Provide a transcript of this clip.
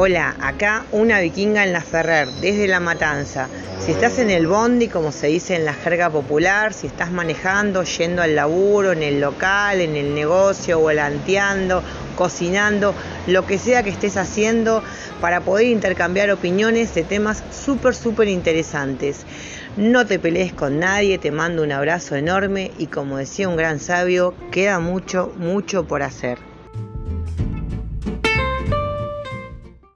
Hola, acá una vikinga en la Ferrer, desde La Matanza. Si estás en el bondi, como se dice en la jerga popular, si estás manejando, yendo al laburo, en el local, en el negocio, volanteando, cocinando, lo que sea que estés haciendo para poder intercambiar opiniones de temas súper, súper interesantes. No te pelees con nadie, te mando un abrazo enorme y como decía un gran sabio, queda mucho, mucho por hacer.